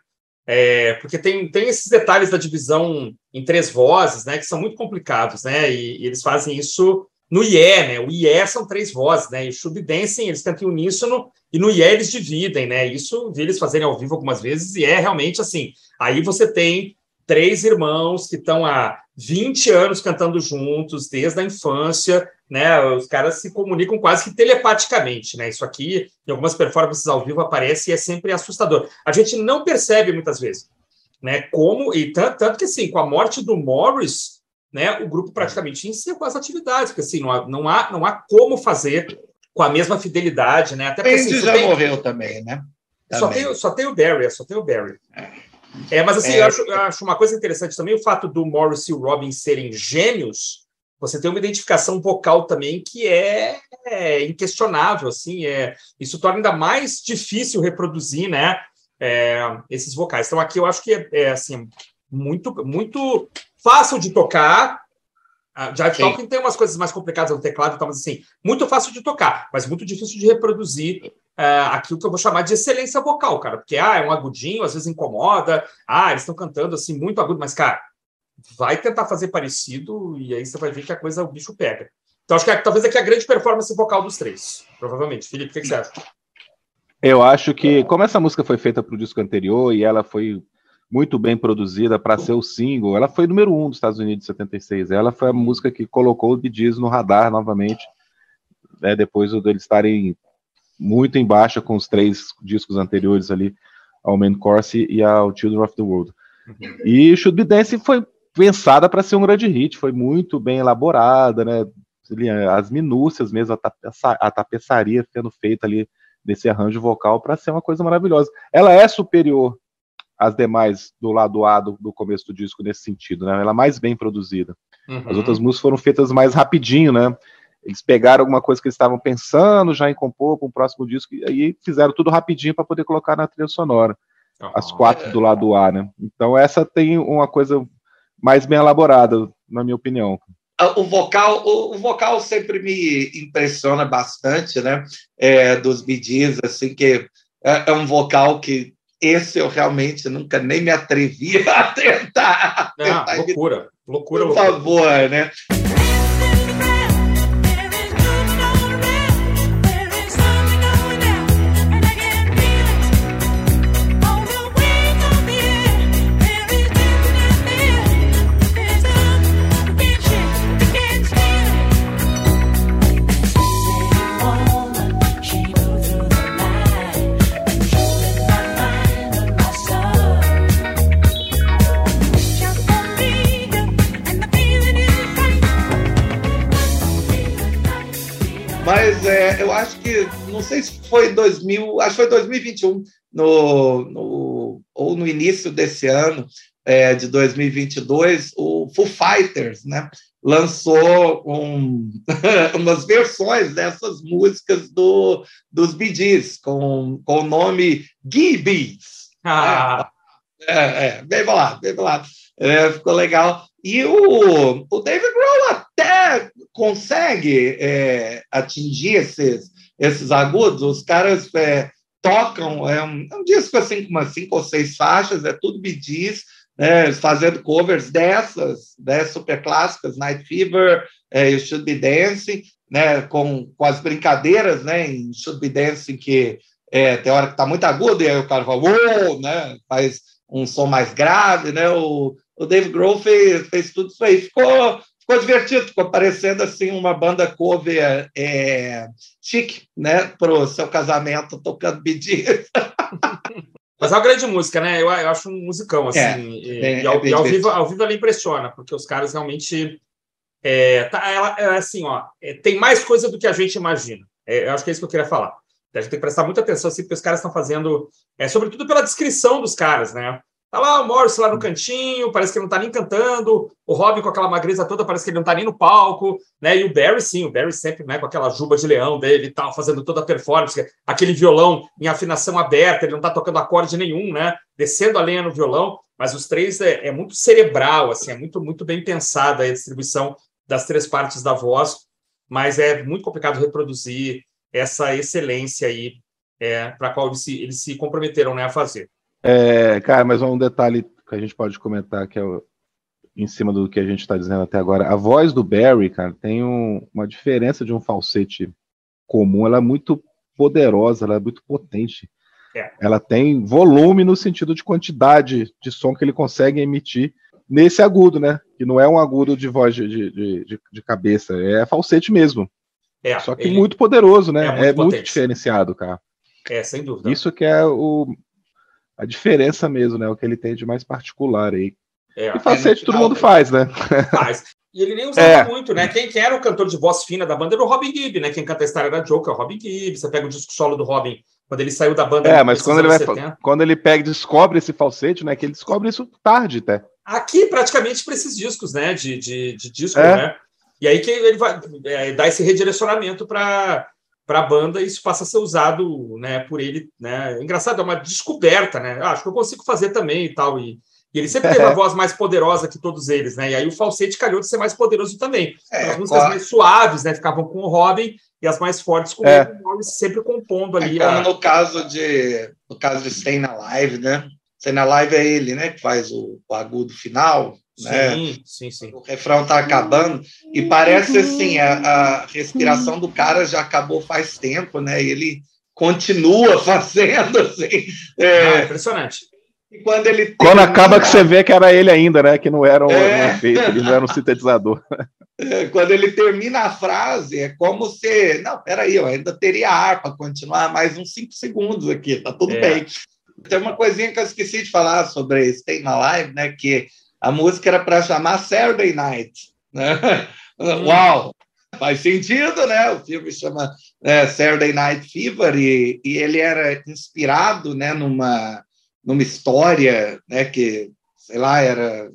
É, porque tem, tem esses detalhes da divisão em três vozes, né? Que são muito complicados, né? e, e eles fazem isso no IE, né? O IE são três vozes, né? E Dancing, eles cantam em uníssono, e no IE eles dividem, né? Isso vi eles fazerem ao vivo algumas vezes, e é realmente assim. Aí você tem três irmãos que estão há 20 anos cantando juntos, desde a infância, né? Os caras se comunicam quase que telepaticamente, né? Isso aqui, em algumas performances ao vivo, aparece e é sempre assustador. A gente não percebe muitas vezes, né? Como, e tanto, tanto que assim, com a morte do Morris né, o grupo praticamente encerrou as atividades, porque assim, não há, não há, não há como fazer com a mesma fidelidade, né? Até porque assim, já tem... morreu também, né? Só, tem, só tem o Barry, só tem o Barry. É, é mas assim, é. Eu, acho, eu, acho, uma coisa interessante também o fato do Morris e o Robin serem gêmeos. Você tem uma identificação vocal também que é, é inquestionável, assim, é, isso torna ainda mais difícil reproduzir, né, é, esses vocais. Então aqui eu acho que é, é assim muito, muito fácil de tocar. A Jive Sim. Talking tem umas coisas mais complicadas no teclado, então, mas assim, muito fácil de tocar, mas muito difícil de reproduzir uh, aquilo que eu vou chamar de excelência vocal, cara, porque ah, é um agudinho, às vezes incomoda, ah, eles estão cantando assim muito agudo, mas cara, vai tentar fazer parecido e aí você vai ver que a coisa, o bicho pega. Então, acho que é, talvez aqui a grande performance vocal dos três, provavelmente. Felipe, o que, que você acha? Eu acho que, como essa música foi feita para o disco anterior e ela foi muito bem produzida para ser o single. Ela foi número um dos Estados Unidos em 76. Ela foi a música que colocou o Bee no radar novamente, né, depois de eles estarem muito em baixa com os três discos anteriores ali, ao Main Course e ao Children of the World. E Should Be Dancing foi pensada para ser um grande hit, foi muito bem elaborada, né? As minúcias mesmo, a, tapeça, a tapeçaria sendo feita ali desse arranjo vocal para ser uma coisa maravilhosa. Ela é superior as demais do lado A do, do, começo do disco nesse sentido, né? Ela é mais bem produzida. Uhum. As outras músicas foram feitas mais rapidinho, né? Eles pegaram alguma coisa que eles estavam pensando já em compor para o próximo disco e aí fizeram tudo rapidinho para poder colocar na trilha sonora. Uhum. As quatro do lado A, né? Então essa tem uma coisa mais bem elaborada, na minha opinião. Ah, o vocal, o, o vocal sempre me impressiona bastante, né? É, dos Bee assim que é, é um vocal que esse eu realmente nunca nem me atrevi a tentar. Não, tentar loucura, loucura, Por loucura. favor, né? Acho que, não sei se foi 2000, acho que foi 2021, no, no, ou no início desse ano, é, de 2022, o Foo Fighters, né? lançou um, umas versões dessas músicas do, dos Bee Gees, com, com o nome Gibbies. Ah. É, é, bem bolado, bem bolado. É, ficou legal. E o, o David Grohl consegue é, atingir esses, esses agudos. Os caras é, tocam, é um, é um, disco assim com umas cinco ou seis faixas, é tudo bidis, né, fazendo covers dessas, né, super clássicas, Night Fever, é, You Should Be Dancing, né, com, com as brincadeiras né, em Should Be Dancing, que é, tem hora que está muito agudo, e aí o cara fala, Uou! né, faz um som mais grave, né, o, o Dave Grohl fez, fez tudo isso aí, ficou, ficou divertido, ficou parecendo assim uma banda cover é, chique, né, para o seu casamento, tocando Bee Mas é uma grande música, né? Eu, eu acho um musicão, assim. É, e, é, e, ao, é e ao, vivo, ao vivo ela impressiona, porque os caras realmente é, tá, ela, é assim, ó, é, tem mais coisa do que a gente imagina. É, eu acho que é isso que eu queria falar. A gente tem que prestar muita atenção, assim, porque os caras estão fazendo, é, sobretudo pela descrição dos caras, né? Tá lá o Morris lá no cantinho, parece que ele não tá nem cantando. O Robin com aquela magreza toda, parece que ele não tá nem no palco, né? E o Barry, sim, o Barry sempre, né, com aquela juba de leão dele e tal, fazendo toda a performance, aquele violão em afinação aberta, ele não tá tocando acorde nenhum, né? Descendo a lenha no violão, mas os três é, é muito cerebral, assim, é muito, muito bem pensada a distribuição das três partes da voz, mas é muito complicado reproduzir essa excelência aí é, para a qual eles se, eles se comprometeram né, a fazer. É, cara, mas um detalhe que a gente pode comentar que é o, em cima do que a gente está dizendo até agora. A voz do Barry, cara, tem um, uma diferença de um falsete comum. Ela é muito poderosa, ela é muito potente. É. Ela tem volume no sentido de quantidade de som que ele consegue emitir nesse agudo, né? Que não é um agudo de voz de, de, de, de cabeça, é falsete mesmo. É, Só que muito poderoso, né? É muito, é muito diferenciado, cara. É, sem dúvida. Isso que é o, a diferença mesmo, né? O que ele tem de mais particular aí. É, e falsete é todo mundo faz, né? Faz. E ele nem usava é. muito, né? Quem, quem, era o cantor de voz fina da banda era o Robin Gibb, né? Quem canta a história era Joker, é o Robin Gibb. Você pega o disco solo do Robin quando ele saiu da banda. É, mas quando ele, vai, quando ele pega e descobre esse falsete, né? Que ele descobre isso tarde até. Aqui, praticamente, para esses discos, né? De, de, de disco, é. né? E aí que ele vai é, dar esse redirecionamento para a banda isso passa a ser usado né, por ele. Né? Engraçado, é uma descoberta, né? Ah, acho que eu consigo fazer também e tal. E, e ele sempre teve a voz mais poderosa que todos eles, né? E aí o falsete calhou de ser mais poderoso também. É, as músicas mais suaves, né? Ficavam com o Robin e as mais fortes com é. o Morris sempre compondo ali. É como a... no caso de no caso de Staying Alive, né? Staying Alive é ele, né? Que faz o, o agudo final. Né? Sim, sim, sim. O refrão tá acabando e parece assim a, a respiração do cara já acabou faz tempo, né? E ele continua fazendo assim. É, ah, impressionante. E quando ele quando acaba que você vê que era ele ainda, né? Que não era um, é... um efeito, ele não era um sintetizador. É, quando ele termina a frase, é como se. Não, peraí, eu ainda teria ar para continuar mais uns cinco segundos aqui, tá tudo é. bem. Tem uma coisinha que eu esqueci de falar sobre Stay Alive, né? Que a música era para chamar Saturday Night. Né? Hum. Uau! Faz sentido, né? O filme chama é, Saturday Night Fever e, e ele era inspirado né, numa numa história, né, que, sei lá, era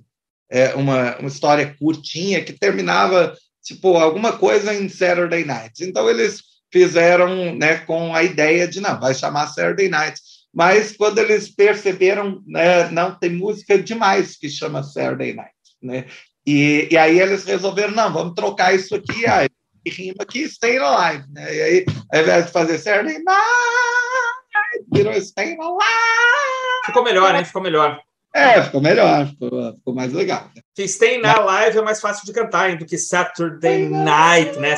é, uma, uma história curtinha que terminava, tipo, alguma coisa em Saturday Night. Então, eles fizeram né, com a ideia de, não, vai chamar Saturday Night. Mas, quando eles perceberam, né, não, tem música demais que chama Saturday Night, né? E, e aí eles resolveram, não, vamos trocar isso aqui, aí rima aqui, Stay Alive, né? E aí, ao invés de fazer Saturday Night, virou Stay Alive, Ficou melhor, né? Ficou melhor. É, ficou melhor, ficou, ficou mais legal. Né? Que Stay na Live é mais fácil de cantar hein, do que Saturday Night, né?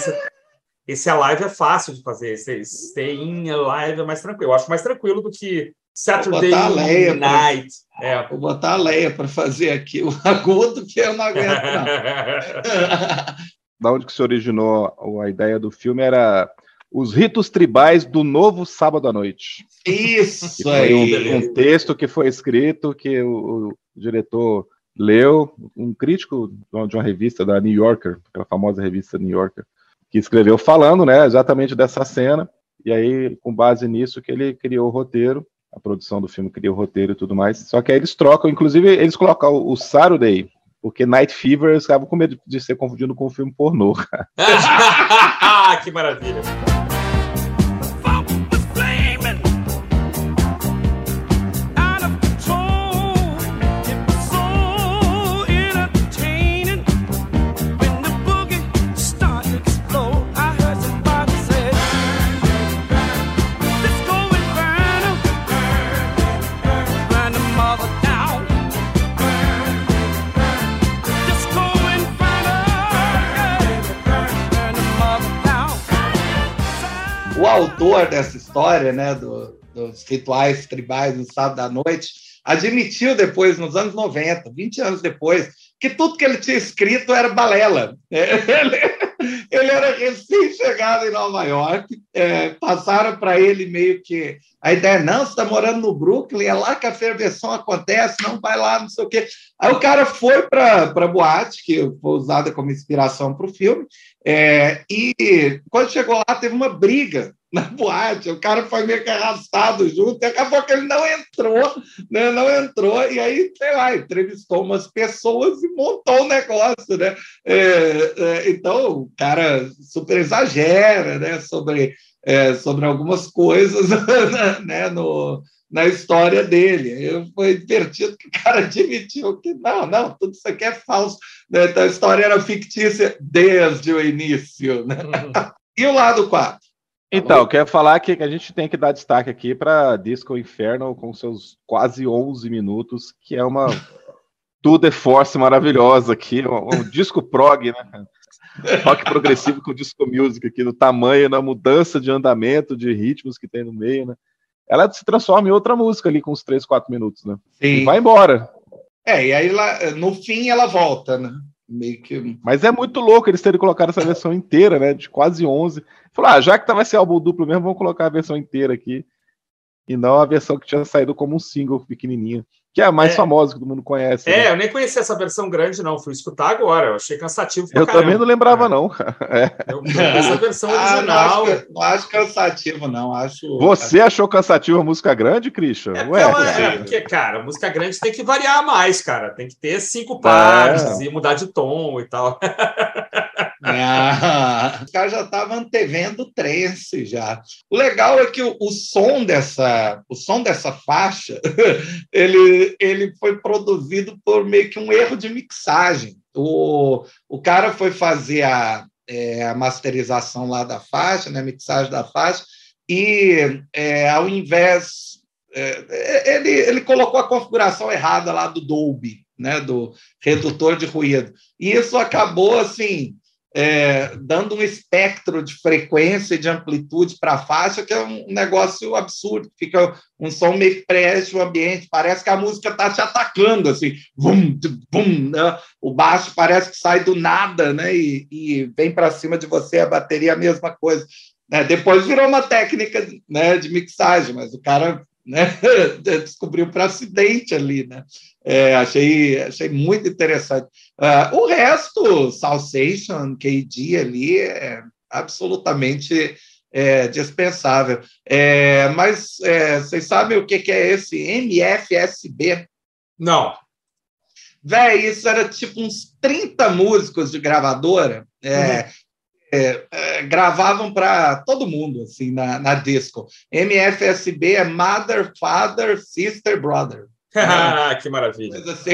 Esse Alive é fácil de fazer. Esse Stay in Alive é mais tranquilo. Eu acho mais tranquilo do que Saturday Night. Pra, é. Vou botar a Leia para fazer aqui o agudo, que eu não aguento, não. da onde que se originou a ideia do filme era os ritos tribais do novo sábado à noite. Isso foi aí. Um, um, texto que foi escrito que o, o, diretor leu, um crítico de uma revista da New Yorker, aquela famosa revista New Yorker, que escreveu falando, né, exatamente dessa cena. E aí, com base nisso, que ele criou o roteiro, a produção do filme criou o roteiro e tudo mais. Só que aí eles trocam, inclusive eles colocam o, o Saturday porque Night Fever estava com medo de ser confundido com um filme pornô. que maravilha! Autor dessa história, né, do, dos rituais tribais no sábado à noite, admitiu depois, nos anos 90, 20 anos depois, que tudo que ele tinha escrito era balela. Ele, ele era recém-chegado em Nova York, é, passaram para ele meio que a ideia, não, você está morando no Brooklyn, é lá que a ferveção acontece, não vai lá, não sei o quê. Aí o cara foi para a boate, que foi usada como inspiração para o filme, é, e quando chegou lá, teve uma briga na boate, o cara foi meio que arrastado junto, e acabou que ele não entrou, né? Não entrou, e aí, sei lá, entrevistou umas pessoas e montou o um negócio, né? É, é, então, o cara super exagera, né? Sobre, é, sobre algumas coisas, né? No, na história dele. Foi divertido que o cara admitiu que não, não, tudo isso aqui é falso. Né? Então, a história era fictícia desde o início. Né? Uhum. E o lado 4? Então, eu quero falar que a gente tem que dar destaque aqui para Disco Inferno com seus quase 11 minutos, que é uma tudo é force maravilhosa aqui, um, um disco prog, né? Rock progressivo com disco music aqui, no tamanho, na mudança de andamento, de ritmos que tem no meio, né? Ela se transforma em outra música ali com uns 3, 4 minutos, né? Sim. E vai embora. É, e aí lá, no fim ela volta, né? Meio que. Mas é muito louco eles terem colocado essa versão inteira, né? De quase 11. Falou, ah, já que tá, vai ser álbum duplo mesmo, vamos colocar a versão inteira aqui. E não a versão que tinha saído como um single pequenininha que é a mais é. famosa que todo mundo conhece. É, né? eu nem conhecia essa versão grande, não. Fui escutar agora. Eu achei cansativo. eu caramba. também não lembrava, é. não. É. Eu, essa versão original. Ah, não, acho, não, acho, cansativo, não. Acho. Você achou cansativo a música grande, Christian? É, Ué, ela, é, porque, cara, a música grande tem que variar mais, cara. Tem que ter cinco partes e mudar de tom e tal. Ah, os caras já estavam antevendo trance já. O legal é que o, o, som dessa, o som dessa faixa, ele, ele foi produzido por meio que um erro de mixagem. O, o cara foi fazer a, é, a masterização lá da faixa, né, a mixagem da faixa, e é, ao invés é, ele, ele colocou a configuração errada lá do Dolby, né, do redutor de ruído. E isso acabou assim é, dando um espectro de frequência e de amplitude para a faixa, que é um negócio absurdo. Fica um som meio que preenche o ambiente, parece que a música está te atacando, assim, vum, vum, né? o baixo parece que sai do nada né? e, e vem para cima de você, a bateria é a mesma coisa. Né? Depois virou uma técnica né, de mixagem, mas o cara né? descobriu para acidente ali, né? É, achei, achei muito interessante. Uh, o resto, Salsation, KD ali, é absolutamente é, dispensável. É, mas é, vocês sabem o que, que é esse MFSB? Não. Véi, isso era tipo uns 30 músicos de gravadora. É, uhum é, é, gravavam para todo mundo assim na, na disco. MFSB é Mother, Father, Sister, Brother. que maravilha! Assim,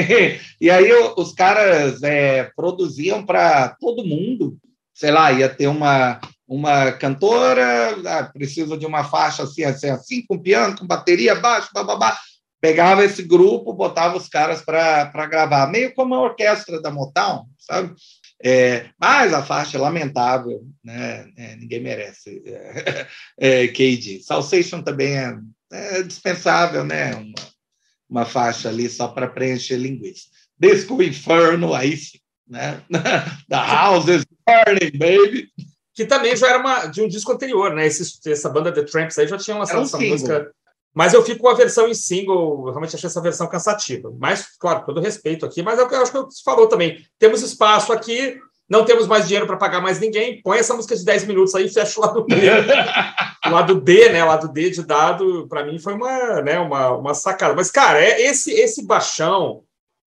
e aí os caras é, produziam para todo mundo. Sei lá, ia ter uma, uma cantora, ah, precisa de uma faixa assim, assim, assim, com piano, com bateria, baixo, babá. Pegava esse grupo, botava os caras para gravar, meio como a orquestra da Motown, sabe? É, mas a faixa é lamentável, né? É, ninguém merece. É, KD. Salsation também é, é dispensável, né? Uma, uma, faixa ali só para preencher linguiça. Disco Inferno, aí sim, né? The House is Burning, baby. Que também já era uma, de um disco anterior, né? Esse, essa banda The Tramps aí já tinha lançado um essa single. música mas eu fico com a versão em single, eu realmente achei essa versão cansativa. Mas, claro, todo respeito aqui, mas é o que eu acho que você falou também. Temos espaço aqui, não temos mais dinheiro para pagar mais ninguém, põe essa música de 10 minutos aí e fecha o lado B. o lado D, né? O lado D de dado, para mim foi uma, né, uma, uma sacada. Mas, cara, é, esse, esse baixão,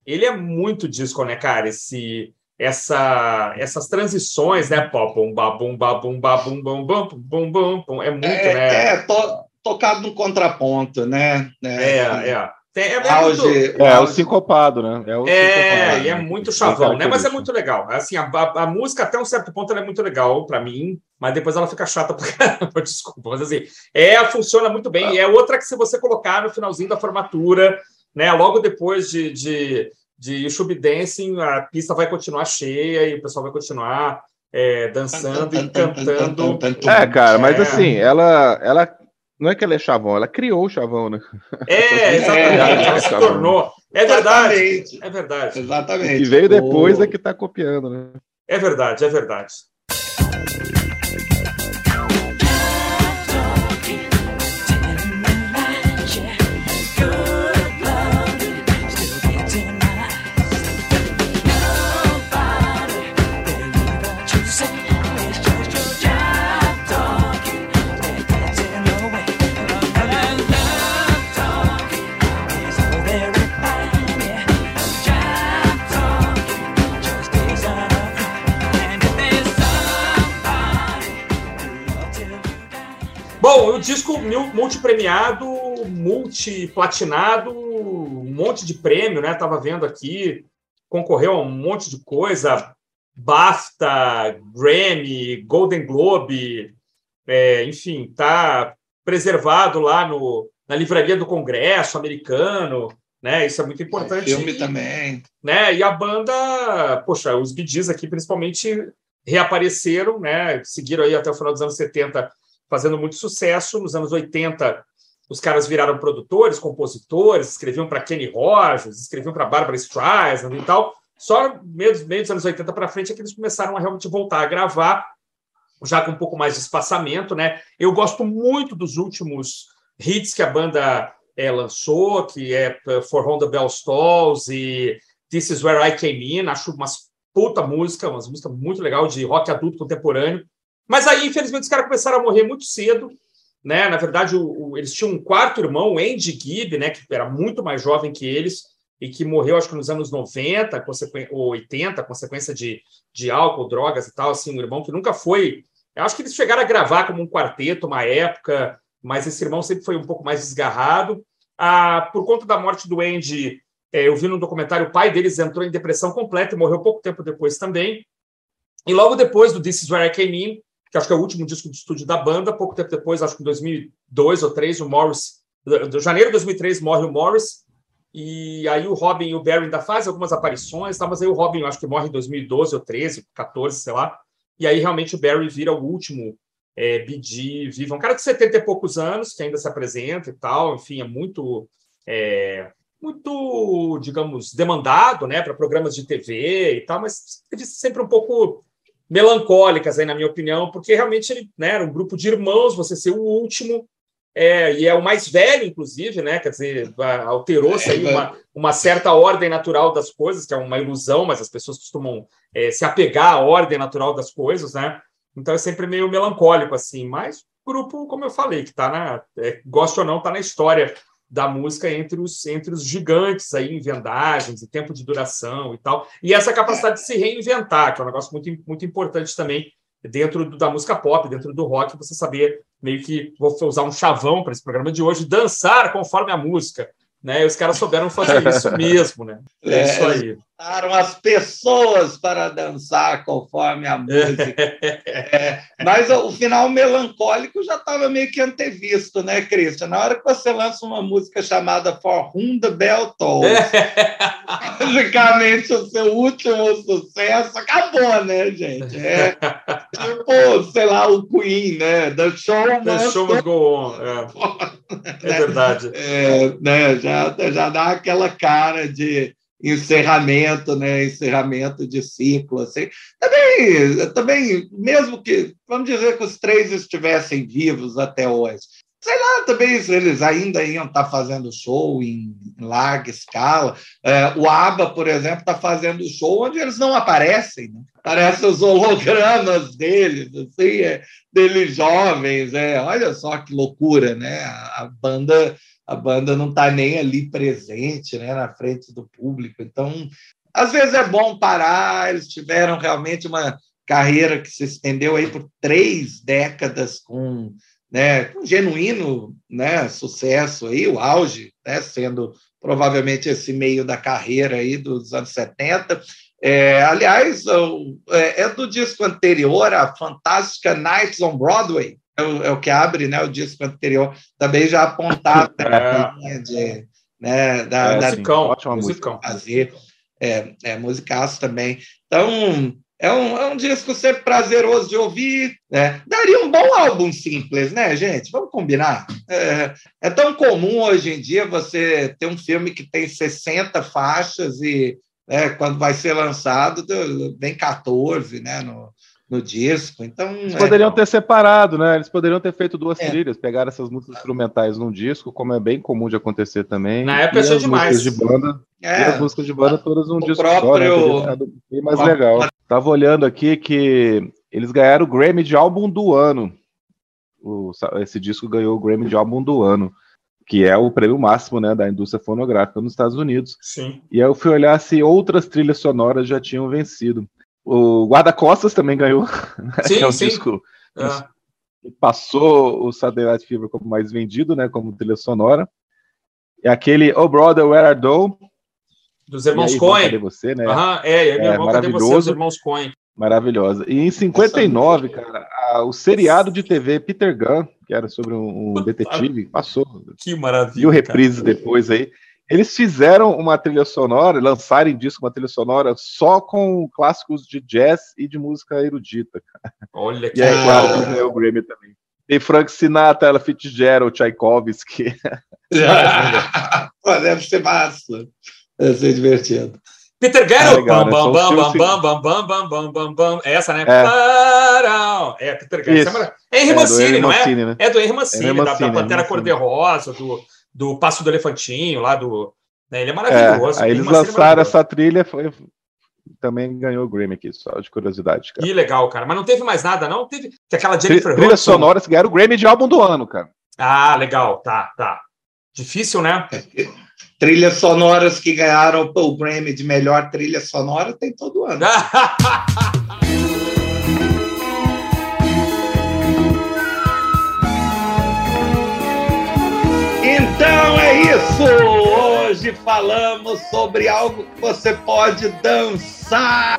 ele é muito disco, né, cara? Esse, essa, essas transições, né? Pó, bum, babum, babum, bum bum, bum, bum, bum, bum, é muito, é, né? É, to, tocado no contraponto, né? É, é. Assim. é. É, é, auge, muito... é, o sincopado, né? É, o é e é muito chavão, né? Mas é muito legal. Assim, a, a, a, música, até um certo ponto, ela é muito legal para mim, mas depois ela fica chata pra caramba, desculpa. Mas assim, é, funciona muito bem. E é outra que, se você colocar no finalzinho da formatura, né? Logo depois de, de, de YouTube Dancing, a pista vai continuar cheia e o pessoal vai continuar é, dançando e cantando. É, cara, mas assim, ela, ela não é que ela é chavão, ela criou o chavão, né? É, exatamente. ela se tornou. É verdade. É verdade. Exatamente. E veio depois é que tá copiando, né? É verdade, é verdade. Bom, o disco multipremiado, multiplatinado, um monte de prêmio, né? Tava vendo aqui, concorreu a um monte de coisa, BAFTA, Grammy, Golden Globe, é, enfim, tá preservado lá no, na livraria do Congresso americano, né? Isso é muito importante. filme também. Né? E a banda, poxa, os BDs aqui principalmente reapareceram, né? Seguiram aí até o final dos anos 70 fazendo muito sucesso. Nos anos 80, os caras viraram produtores, compositores, escreviam para Kenny Rogers, escreviam para Barbara Streisand e tal. Só meio, meio dos anos 80 para frente é que eles começaram a realmente voltar a gravar, já com um pouco mais de espaçamento, né? Eu gosto muito dos últimos hits que a banda é, lançou, que é eh, For the Bell Stalls e This Is Where I Came In. Acho umas puta música, umas música muito legal de rock adulto contemporâneo. Mas aí, infelizmente, os caras começaram a morrer muito cedo. Né? Na verdade, o, o, eles tinham um quarto irmão, o Andy Gibb, né, que era muito mais jovem que eles, e que morreu, acho que nos anos 90 ou 80, consequência de, de álcool, drogas e tal. Assim, um irmão que nunca foi. Eu acho que eles chegaram a gravar como um quarteto uma época, mas esse irmão sempre foi um pouco mais desgarrado. Ah, por conta da morte do Andy, é, eu vi no documentário, o pai deles entrou em depressão completa e morreu pouco tempo depois também. E logo depois do This Is Where I Came In, que acho que é o último disco de estúdio da banda. Pouco tempo depois, acho que em 2002 ou 2003, o Morris, de janeiro de 2003, morre o Morris. E aí o Robin e o Barry ainda fazem algumas aparições, tá? mas aí o Robin, acho que morre em 2012 ou 13, 14, sei lá. E aí realmente o Barry vira o último é, BD vivo. Um cara de 70 e poucos anos, que ainda se apresenta e tal. Enfim, é muito. É, muito, digamos, demandado, né, para programas de TV e tal, mas sempre um pouco melancólicas, aí, na minha opinião, porque realmente ele né, era um grupo de irmãos, você ser o último, é, e é o mais velho, inclusive, né? Quer dizer, alterou-se aí uma, uma certa ordem natural das coisas, que é uma ilusão, mas as pessoas costumam é, se apegar à ordem natural das coisas, né? Então é sempre meio melancólico, assim, mas o grupo, como eu falei, que tá na. É, gosta ou não, tá na história da música entre os, entre os gigantes aí em vendagens e tempo de duração e tal. E essa capacidade de se reinventar, que é um negócio muito, muito importante também dentro do, da música pop, dentro do rock, você saber meio que, vou usar um chavão para esse programa de hoje, dançar conforme a música. Né? E os caras souberam fazer isso mesmo, né? É, é isso aí. As pessoas para dançar conforme a música. é, mas o final melancólico já estava meio que antevisto, né, Christian? Na hora que você lança uma música chamada For Whom the Bell Tolls, basicamente o seu último sucesso acabou, né, gente? É tipo, sei lá, o Queen, né? The Show The Show Must Go On. É, é verdade. É, né? já, já dá aquela cara de encerramento, né? Encerramento de ciclo, assim. Também, também, mesmo que, vamos dizer que os três estivessem vivos até hoje, sei lá, também eles ainda iam estar tá fazendo show em larga escala. É, o ABBA, por exemplo, está fazendo show onde eles não aparecem, né? Aparecem os hologramas deles, assim, é, deles jovens, é, olha só que loucura, né? A, a banda a banda não está nem ali presente, né, na frente do público. Então, às vezes é bom parar. Eles tiveram realmente uma carreira que se estendeu aí por três décadas com, né, um genuíno né, sucesso aí, o auge, né, sendo provavelmente esse meio da carreira aí dos anos 70. É, aliás, é, é do disco anterior, a fantástica Nights on Broadway, é o, é o que abre né, o disco anterior, também já apontava a linha de, né, da, é, da musicão, ótima musicão. fazer. É, é musicaço também. Então, É um, é um disco sempre prazeroso de ouvir. Né? Daria um bom álbum simples, né, gente? Vamos combinar. É, é, tão comum hoje em dia você ter um filme que tem 60 faixas e né, quando vai ser lançado, vem 14 né, no, no disco. Então, Eles é, poderiam ter separado, né? Eles poderiam ter feito duas é. trilhas, pegar essas músicas instrumentais num disco, como é bem comum de acontecer também. Na época é demais. De banda, é. E as músicas de banda todas num o disco próprio... só, né? Bem mais legal. Tava olhando aqui que eles ganharam o Grammy de álbum do ano. O, esse disco ganhou o Grammy de álbum do ano, que é o prêmio máximo né, da indústria fonográfica nos Estados Unidos. Sim. E aí eu fui olhar se outras trilhas sonoras já tinham vencido. O Guarda-Costas também ganhou. Né? Sim, é um sim. disco é. passou o Saturday Night Fever como mais vendido, né, como trilha sonora. E aquele Oh Brother, Where Are Thou? Dos irmãos aí, Coen. Cadê você, né? Aham, é, é, irmão, maravilhoso. Você, os irmãos Coen. Maravilhosa. E em 59, cara, a, o seriado de TV Peter Gunn, que era sobre um, um detetive, passou. Que maravilha. E o reprise depois aí. Eles fizeram uma trilha sonora, lançaram em disco uma trilha sonora só com clássicos de jazz e de música erudita. Olha que E claro, ganhou o Grammy também. Tem Frank Sinatra, ela Fitzgerald, Tchaikovsky. Pô, deve ser massa. Deve ser divertido. Peter Garrett, bam, bam, bam, bam, bam, bam, bam, bam, bam, bam, bam, essa, né? É, é Peter Garrett. É Henry Mancini, não é? É do Henry Mancini, da Pantera Cor-de-Rosa, do do Passo do Elefantinho, lá do. Né, ele é maravilhoso. É, aí eles lançaram essa trilha, foi, também ganhou o Grammy aqui, só de curiosidade. Cara. Que legal, cara. Mas não teve mais nada, não? Teve que aquela Jennifer Trilha Hudson... sonora, ganharam o Grammy de álbum do ano, cara. Ah, legal, tá, tá. Difícil, né? Trilhas sonoras que ganharam o Grammy de melhor trilha sonora tem todo ano. falamos sobre algo que você pode dançar,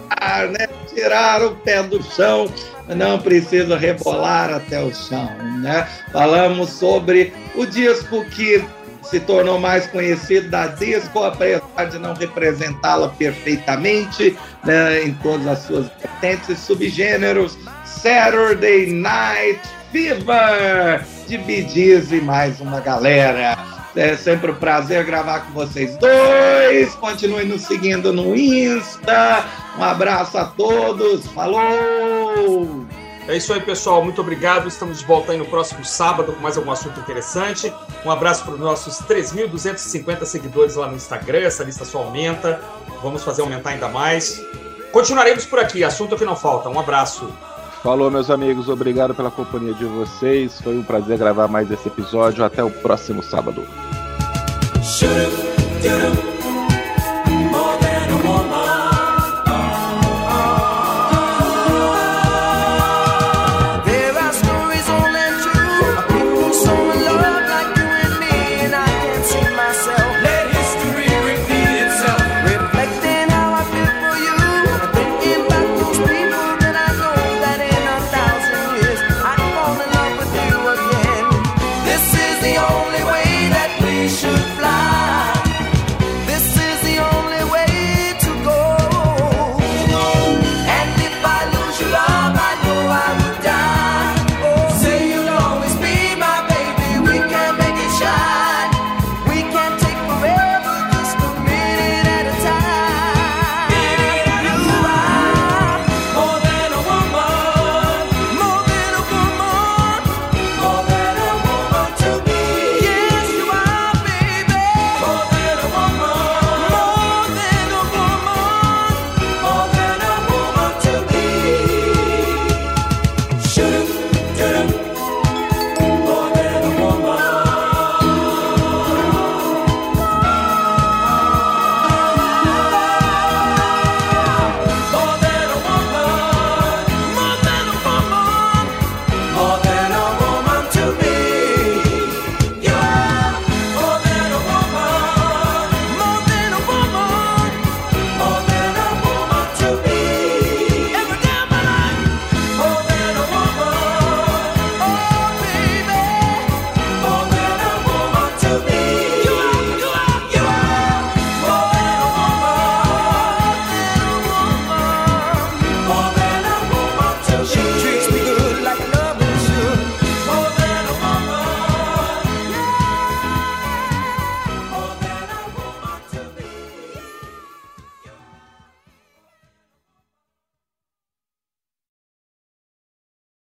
né? Tirar o pé do chão, não precisa rebolar até o chão, né? Falamos sobre o disco que se tornou mais conhecido da disco, apesar de não representá-la perfeitamente né, em todas as suas vertentes e subgêneros. Saturday Night Fever de Bidiz e mais uma galera. É sempre um prazer gravar com vocês dois. Continue nos seguindo no Insta. Um abraço a todos. Falou! É isso aí, pessoal. Muito obrigado. Estamos de volta aí no próximo sábado com mais algum assunto interessante. Um abraço para os nossos 3.250 seguidores lá no Instagram. Essa lista só aumenta. Vamos fazer aumentar ainda mais. Continuaremos por aqui. Assunto que não falta. Um abraço. Falou, meus amigos. Obrigado pela companhia de vocês. Foi um prazer gravar mais esse episódio. Até o próximo sábado.